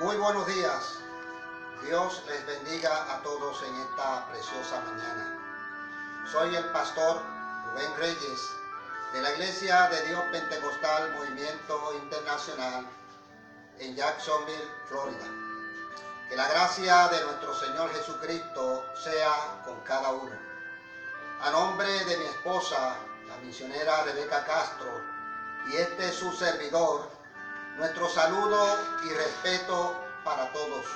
Muy buenos días. Dios les bendiga a todos en esta preciosa mañana. Soy el pastor Rubén Reyes de la Iglesia de Dios Pentecostal Movimiento Internacional en Jacksonville, Florida. Que la gracia de nuestro Señor Jesucristo sea con cada uno. A nombre de mi esposa, la misionera Rebeca Castro, y este es su servidor, nuestro saludo y respeto para todos.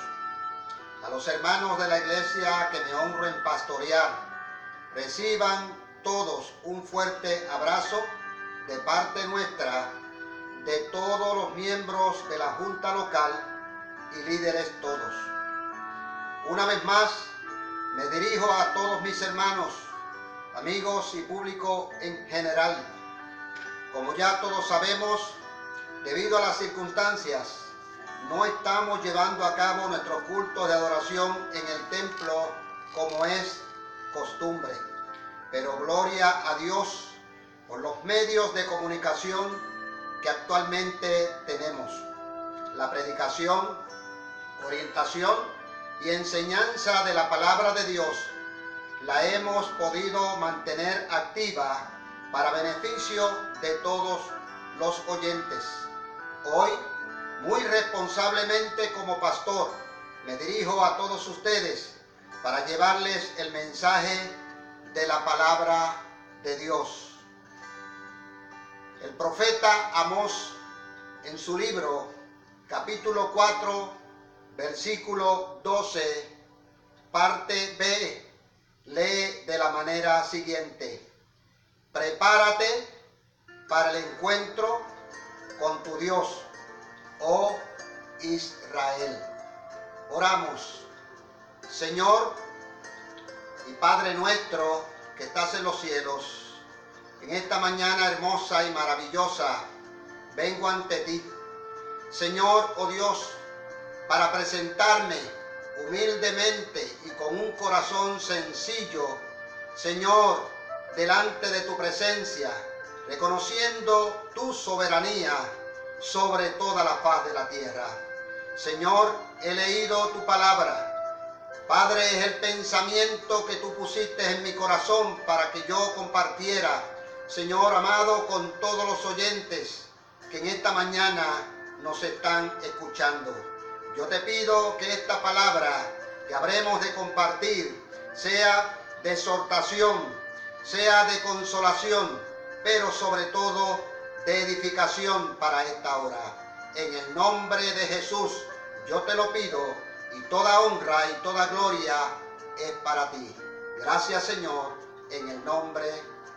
A los hermanos de la iglesia que me honro en pastorear, reciban todos un fuerte abrazo de parte nuestra, de todos los miembros de la Junta Local y líderes todos. Una vez más, me dirijo a todos mis hermanos, amigos y público en general. Como ya todos sabemos, debido a las circunstancias, no estamos llevando a cabo nuestro culto de adoración en el templo como es costumbre. Pero gloria a Dios por los medios de comunicación que actualmente tenemos. La predicación, orientación y enseñanza de la palabra de Dios la hemos podido mantener activa para beneficio de todos los oyentes. Hoy, muy responsablemente como pastor, me dirijo a todos ustedes para llevarles el mensaje de la palabra de Dios. El profeta Amós en su libro, capítulo 4, versículo 12, parte B, lee de la manera siguiente. Prepárate para el encuentro con tu Dios, oh Israel. Oramos, Señor y Padre nuestro que estás en los cielos, en esta mañana hermosa y maravillosa, vengo ante ti, Señor, oh Dios, para presentarme humildemente y con un corazón sencillo, Señor, delante de tu presencia, reconociendo tu soberanía sobre toda la faz de la tierra. Señor, he leído tu palabra. Padre, es el pensamiento que tú pusiste en mi corazón para que yo compartiera, Señor amado, con todos los oyentes que en esta mañana nos están escuchando. Yo te pido que esta palabra que habremos de compartir sea de exhortación, sea de consolación, pero sobre todo de edificación para esta hora. En el nombre de Jesús yo te lo pido y toda honra y toda gloria es para ti. Gracias Señor, en el nombre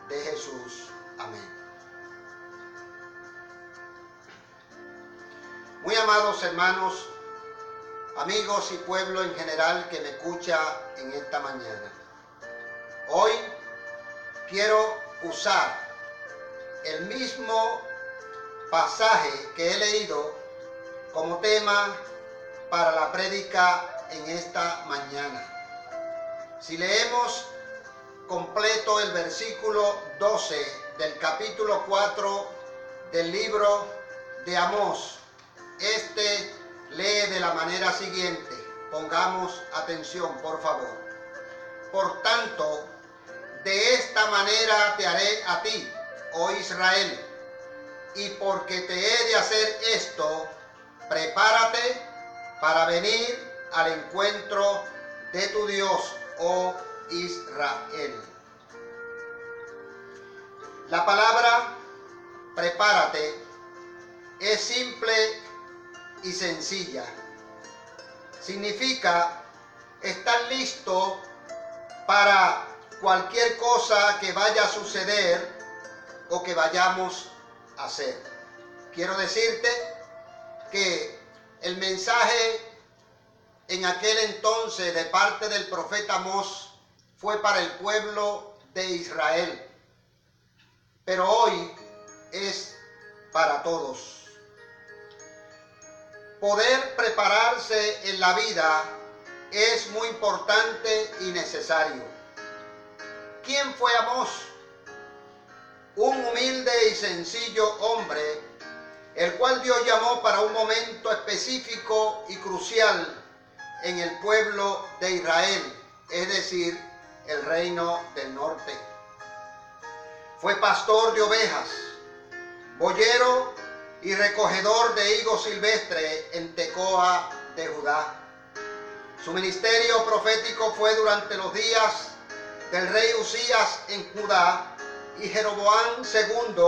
de Jesús. Amén. Muy amados hermanos, amigos y pueblo en general que me escucha en esta mañana. Hoy quiero usar el mismo pasaje que he leído como tema para la prédica en esta mañana. Si leemos completo el versículo 12 del capítulo 4 del libro de Amós, este lee de la manera siguiente. Pongamos atención, por favor. Por tanto, de esta manera te haré a ti, oh Israel, y porque te he de hacer esto, prepárate para venir al encuentro de tu Dios, oh Israel. La palabra prepárate es simple y sencilla. Significa estar listo para cualquier cosa que vaya a suceder o que vayamos a hacer. Quiero decirte que el mensaje en aquel entonces de parte del profeta Mos fue para el pueblo de Israel, pero hoy es para todos. Poder prepararse en la vida es muy importante y necesario. ¿Quién fue Amós? Un humilde y sencillo hombre el cual Dios llamó para un momento específico y crucial en el pueblo de Israel, es decir, el reino del norte. Fue pastor de ovejas, boyero y recogedor de higos silvestre en Tecoa de Judá. Su ministerio profético fue durante los días del rey Usías en Judá y Jeroboam II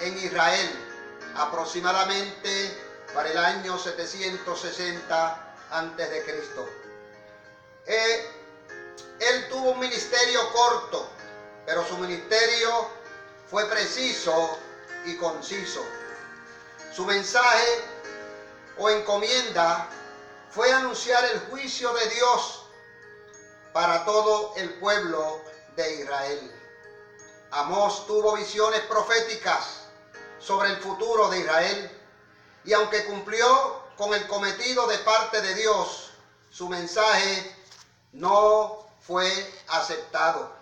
en Israel, aproximadamente para el año 760 antes de Cristo. Eh, él tuvo un ministerio corto, pero su ministerio fue preciso y conciso. Su mensaje o encomienda fue anunciar el juicio de Dios para todo el pueblo de Israel. Amós tuvo visiones proféticas sobre el futuro de Israel y aunque cumplió con el cometido de parte de Dios, su mensaje no fue aceptado.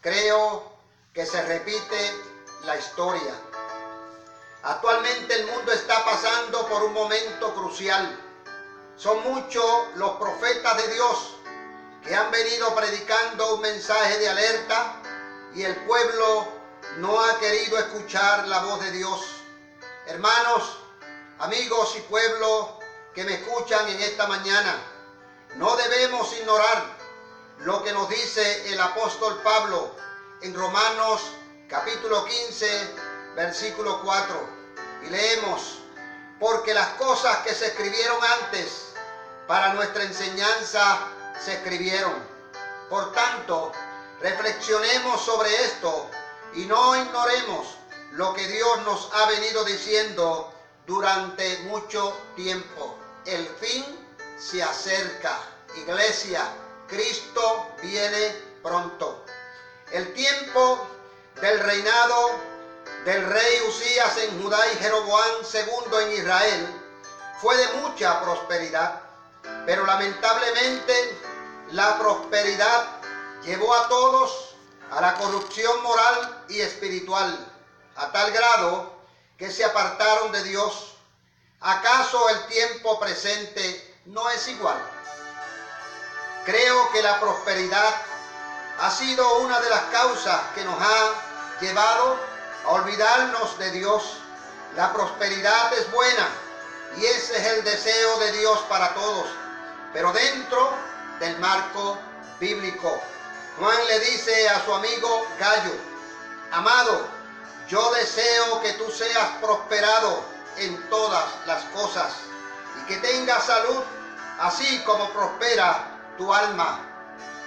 Creo que se repite la historia. Actualmente el mundo está pasando por un momento crucial. Son muchos los profetas de Dios que han venido predicando un mensaje de alerta y el pueblo no ha querido escuchar la voz de Dios. Hermanos, amigos y pueblo que me escuchan en esta mañana, no debemos ignorar lo que nos dice el apóstol Pablo en Romanos capítulo 15, versículo 4. Y leemos, porque las cosas que se escribieron antes para nuestra enseñanza se escribieron. Por tanto, reflexionemos sobre esto y no ignoremos lo que Dios nos ha venido diciendo durante mucho tiempo. El fin se acerca. Iglesia, Cristo viene pronto. El tiempo del reinado del rey Usías en Judá y Jeroboam II en Israel fue de mucha prosperidad, pero lamentablemente la prosperidad llevó a todos a la corrupción moral y espiritual, a tal grado que se apartaron de Dios. ¿Acaso el tiempo presente no es igual? Creo que la prosperidad ha sido una de las causas que nos ha llevado a olvidarnos de Dios. La prosperidad es buena y ese es el deseo de Dios para todos, pero dentro del marco bíblico. Juan le dice a su amigo Gallo, amado, yo deseo que tú seas prosperado en todas las cosas y que tengas salud, así como prospera tu alma.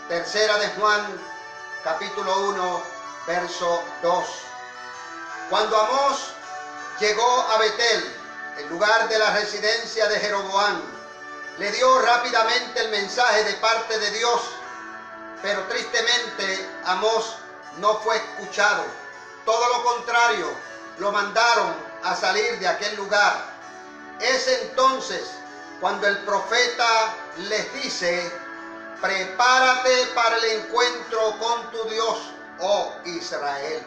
Tercera de Juan, capítulo 1, verso 2. Cuando Amós llegó a Betel, el lugar de la residencia de Jeroboam, le dio rápidamente el mensaje de parte de Dios, pero tristemente Amós no fue escuchado. Todo lo contrario, lo mandaron a salir de aquel lugar. Es entonces cuando el profeta les dice, prepárate para el encuentro con tu Dios, oh Israel.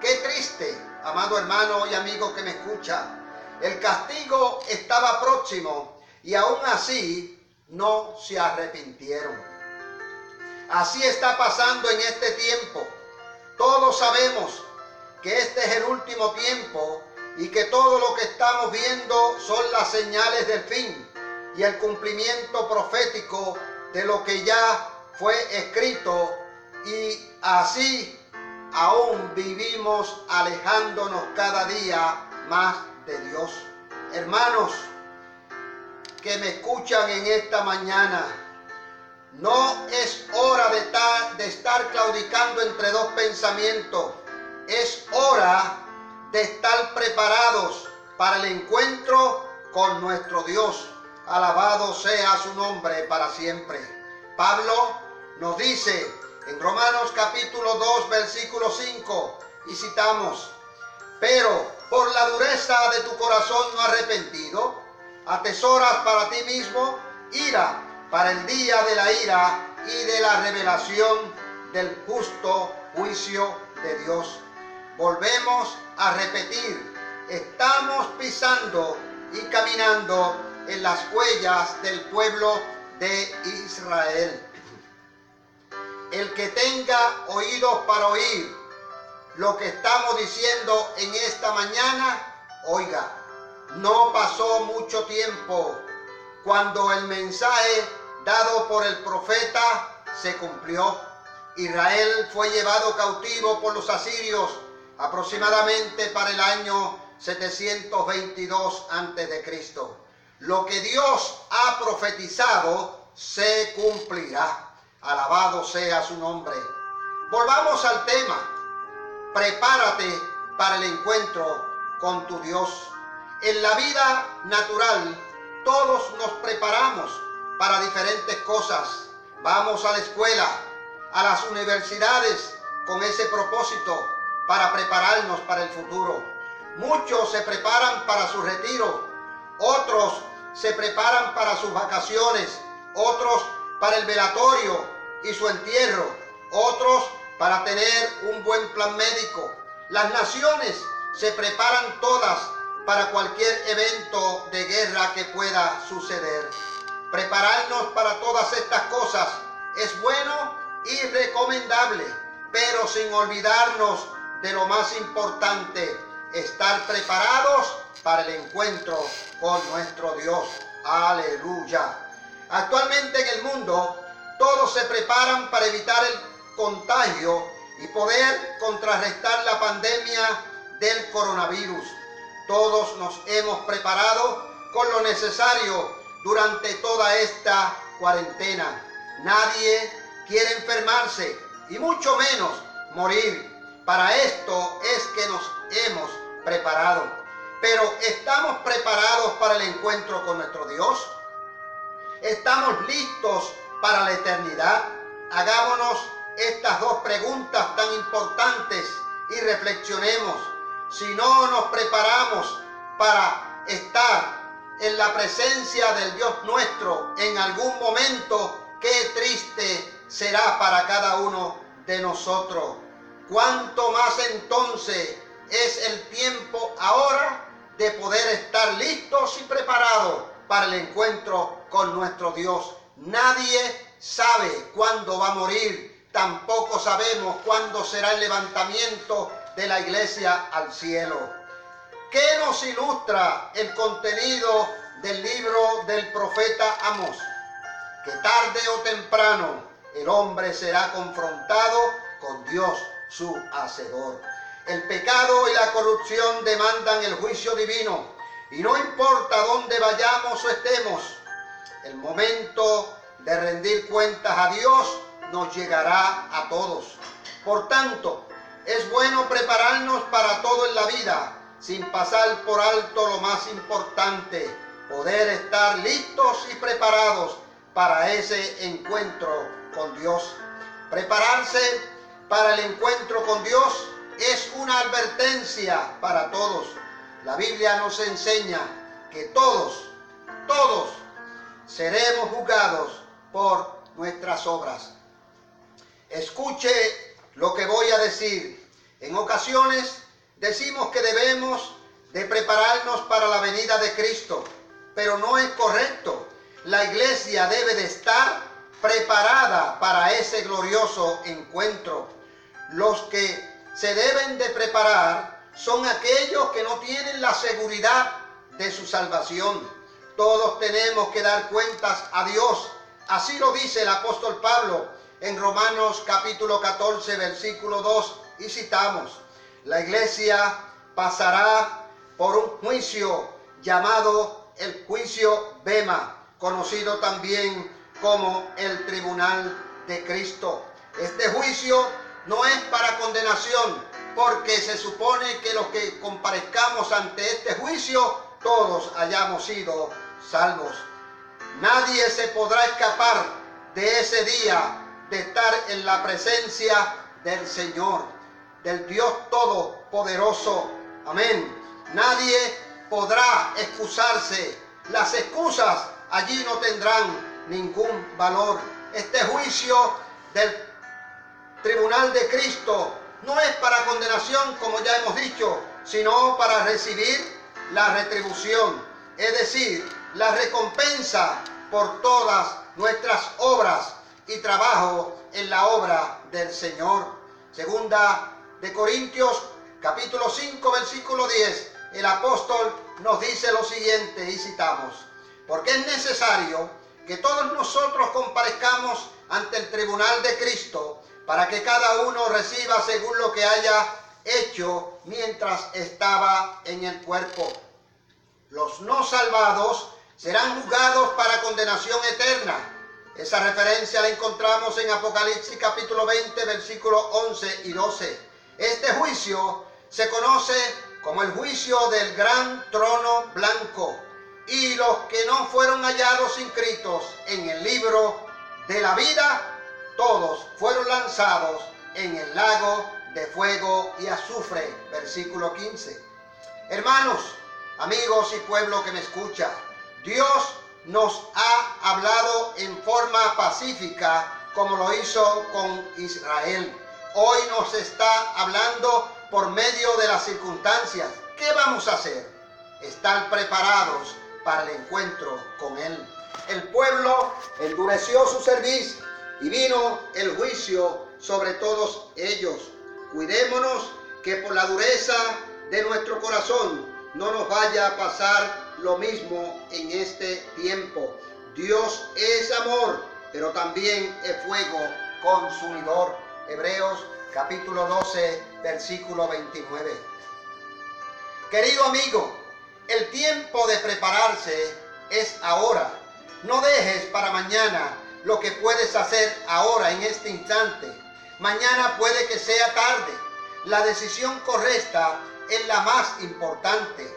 Qué triste, amado hermano y amigo que me escucha. El castigo estaba próximo y aún así no se arrepintieron. Así está pasando en este tiempo. Todos sabemos que este es el último tiempo y que todo lo que estamos viendo son las señales del fin y el cumplimiento profético de lo que ya fue escrito y así aún vivimos alejándonos cada día más de Dios. Hermanos que me escuchan en esta mañana, no es hora de estar, de estar claudicando entre dos pensamientos. Es hora de estar preparados para el encuentro con nuestro Dios. Alabado sea su nombre para siempre. Pablo nos dice en Romanos capítulo 2 versículo 5 y citamos, pero por la dureza de tu corazón no arrepentido, atesoras para ti mismo ira para el día de la ira y de la revelación del justo juicio de Dios. Volvemos a repetir, estamos pisando y caminando en las huellas del pueblo de Israel. El que tenga oídos para oír lo que estamos diciendo en esta mañana, oiga, no pasó mucho tiempo cuando el mensaje dado por el profeta se cumplió. Israel fue llevado cautivo por los asirios aproximadamente para el año 722 a.C. Lo que Dios ha profetizado se cumplirá. Alabado sea su nombre. Volvamos al tema. Prepárate para el encuentro con tu Dios. En la vida natural todos nos preparamos para diferentes cosas. Vamos a la escuela, a las universidades con ese propósito para prepararnos para el futuro. Muchos se preparan para su retiro, otros se preparan para sus vacaciones, otros para el velatorio y su entierro, otros para tener un buen plan médico. Las naciones se preparan todas para cualquier evento de guerra que pueda suceder. Prepararnos para todas estas cosas es bueno y recomendable, pero sin olvidarnos de lo más importante, estar preparados para el encuentro con nuestro Dios. Aleluya. Actualmente en el mundo todos se preparan para evitar el contagio y poder contrarrestar la pandemia del coronavirus. Todos nos hemos preparado con lo necesario durante toda esta cuarentena. Nadie quiere enfermarse y mucho menos morir. Para esto es que nos hemos preparado. Pero ¿estamos preparados para el encuentro con nuestro Dios? ¿Estamos listos para la eternidad? Hagámonos estas dos preguntas tan importantes y reflexionemos. Si no nos preparamos para estar en la presencia del Dios nuestro en algún momento, qué triste será para cada uno de nosotros. Cuánto más entonces es el tiempo ahora de poder estar listos y preparados para el encuentro con nuestro Dios. Nadie sabe cuándo va a morir, tampoco sabemos cuándo será el levantamiento de la iglesia al cielo. ¿Qué nos ilustra el contenido del libro del profeta Amos? Que tarde o temprano el hombre será confrontado con Dios su Hacedor. El pecado y la corrupción demandan el juicio divino y no importa dónde vayamos o estemos, el momento de rendir cuentas a Dios nos llegará a todos. Por tanto, es bueno prepararnos para todo en la vida, sin pasar por alto lo más importante, poder estar listos y preparados para ese encuentro con Dios. Prepararse para el encuentro con Dios es una advertencia para todos. La Biblia nos enseña que todos, todos seremos juzgados por nuestras obras. Escuche lo que voy a decir. En ocasiones decimos que debemos de prepararnos para la venida de Cristo, pero no es correcto. La iglesia debe de estar preparada para ese glorioso encuentro. Los que se deben de preparar son aquellos que no tienen la seguridad de su salvación. Todos tenemos que dar cuentas a Dios. Así lo dice el apóstol Pablo en Romanos capítulo 14, versículo 2, y citamos, la iglesia pasará por un juicio llamado el juicio Bema, conocido también como el tribunal de Cristo. Este juicio no es para condenación, porque se supone que los que comparezcamos ante este juicio, todos hayamos sido salvos. Nadie se podrá escapar de ese día de estar en la presencia del Señor, del Dios Todopoderoso. Amén. Nadie podrá excusarse. Las excusas allí no tendrán ningún valor. Este juicio del tribunal de Cristo no es para condenación, como ya hemos dicho, sino para recibir la retribución, es decir, la recompensa por todas nuestras obras y trabajo en la obra del Señor. Segunda de Corintios capítulo 5 versículo 10, el apóstol nos dice lo siguiente y citamos, porque es necesario que todos nosotros comparezcamos ante el tribunal de Cristo para que cada uno reciba según lo que haya hecho mientras estaba en el cuerpo. Los no salvados serán juzgados para condenación eterna. Esa referencia la encontramos en Apocalipsis capítulo 20, versículos 11 y 12. Este juicio se conoce como el juicio del gran trono blanco. Y los que no fueron hallados inscritos en el libro de la vida, todos fueron lanzados en el lago de fuego y azufre. Versículo 15. Hermanos, amigos y pueblo que me escucha, Dios nos ha hablado en forma pacífica como lo hizo con Israel. Hoy nos está hablando por medio de las circunstancias. ¿Qué vamos a hacer? Estar preparados para el encuentro con Él. El pueblo endureció su servicio y vino el juicio sobre todos ellos. Cuidémonos que por la dureza de nuestro corazón no nos vaya a pasar lo mismo en este tiempo. Dios es amor, pero también es fuego consumidor. Hebreos capítulo 12, versículo 29. Querido amigo, el tiempo de prepararse es ahora. No dejes para mañana lo que puedes hacer ahora en este instante. Mañana puede que sea tarde. La decisión correcta es la más importante.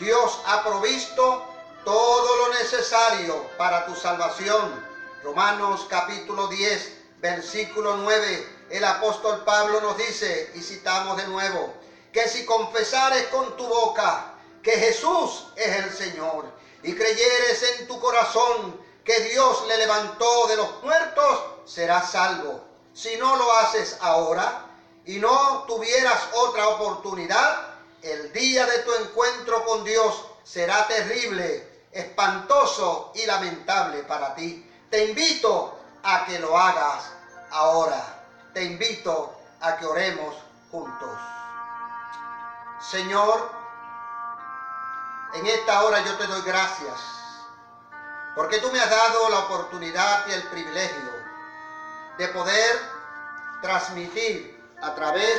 Dios ha provisto todo lo necesario para tu salvación. Romanos capítulo 10, versículo 9. El apóstol Pablo nos dice, y citamos de nuevo, que si confesares con tu boca que Jesús es el Señor y creyeres en tu corazón que Dios le levantó de los muertos, serás salvo. Si no lo haces ahora y no tuvieras otra oportunidad, el día de tu encuentro con Dios será terrible, espantoso y lamentable para ti. Te invito a que lo hagas ahora. Te invito a que oremos juntos. Señor, en esta hora yo te doy gracias porque tú me has dado la oportunidad y el privilegio de poder transmitir a través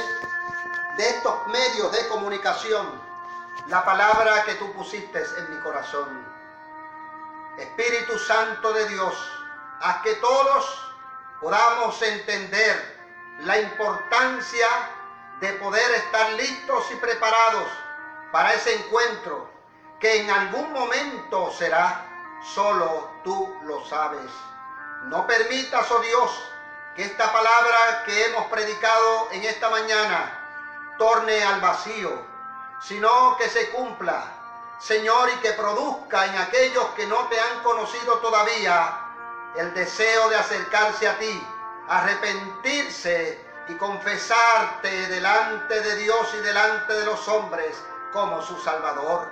de estos medios de comunicación la palabra que tú pusiste en mi corazón. Espíritu Santo de Dios, haz que todos podamos entender la importancia de poder estar listos y preparados para ese encuentro que en algún momento será, solo tú lo sabes. No permitas, oh Dios, que esta palabra que hemos predicado en esta mañana torne al vacío, sino que se cumpla, Señor, y que produzca en aquellos que no te han conocido todavía el deseo de acercarse a ti, arrepentirse y confesarte delante de Dios y delante de los hombres como su Salvador.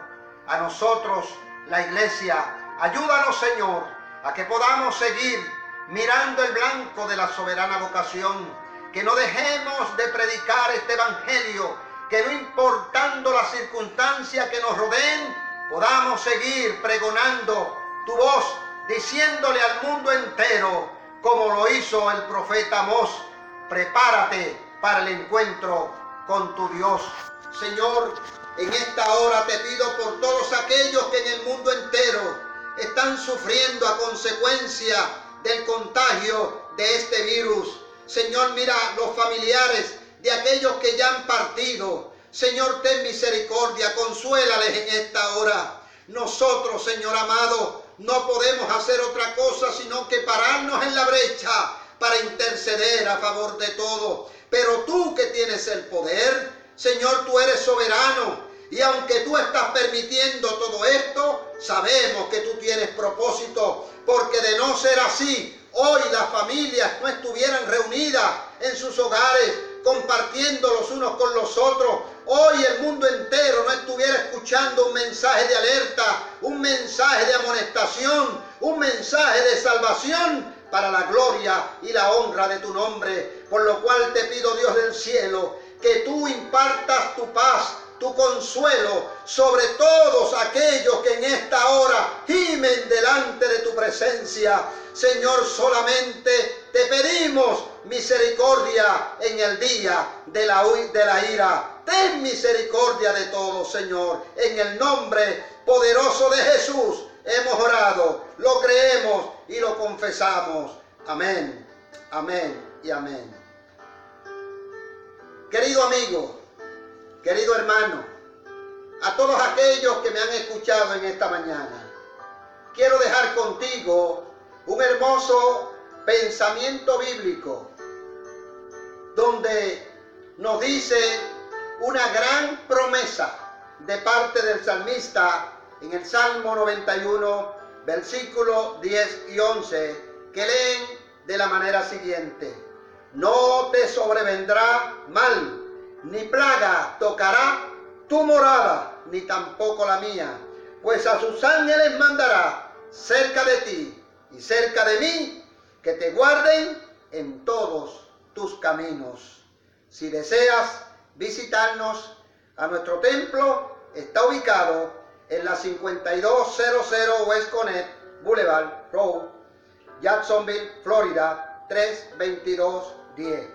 A nosotros, la iglesia, ayúdanos, Señor, a que podamos seguir mirando el blanco de la soberana vocación que no dejemos de predicar este Evangelio, que no importando las circunstancias que nos rodeen, podamos seguir pregonando tu voz, diciéndole al mundo entero, como lo hizo el profeta Amós, prepárate para el encuentro con tu Dios. Señor, en esta hora te pido por todos aquellos que en el mundo entero están sufriendo a consecuencia del contagio de este virus. Señor, mira los familiares de aquellos que ya han partido. Señor, ten misericordia, consuélales en esta hora. Nosotros, Señor amado, no podemos hacer otra cosa sino que pararnos en la brecha para interceder a favor de todo. Pero tú que tienes el poder, Señor, tú eres soberano. Y aunque tú estás permitiendo todo esto, sabemos que tú tienes propósito. Porque de no ser así, hoy las familias no estuvieran reunidas en sus hogares, compartiendo los unos con los otros, hoy el mundo entero no estuviera escuchando un mensaje de alerta, un mensaje de amonestación, un mensaje de salvación para la gloria y la honra de tu nombre. Por lo cual te pido, Dios del cielo, que tú impartas tu paz, tu consuelo sobre todos aquellos que en esta hora gimen delante de tu presencia. Señor, solamente te pedimos misericordia en el día de la, de la ira. Ten misericordia de todos, Señor. En el nombre poderoso de Jesús hemos orado, lo creemos y lo confesamos. Amén, amén y amén. Querido amigo, querido hermano, a todos aquellos que me han escuchado en esta mañana, quiero dejar contigo un hermoso pensamiento bíblico donde nos dice una gran promesa de parte del salmista en el Salmo 91, versículo 10 y 11, que leen de la manera siguiente. No te sobrevendrá mal, ni plaga tocará tu morada, ni tampoco la mía, pues a sus ángeles mandará cerca de ti y cerca de mí, que te guarden en todos tus caminos. Si deseas visitarnos a nuestro templo, está ubicado en la 5200 West Connect Boulevard Road, Jacksonville, Florida 32210.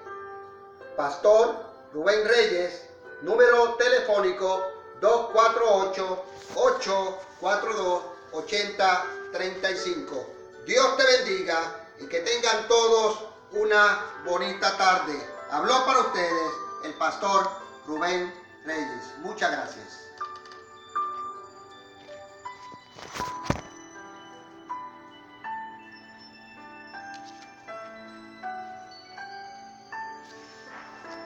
Pastor Rubén Reyes, número telefónico 248-842-8035. Dios te bendiga y que tengan todos una bonita tarde. Habló para ustedes el pastor Rubén Reyes. Muchas gracias.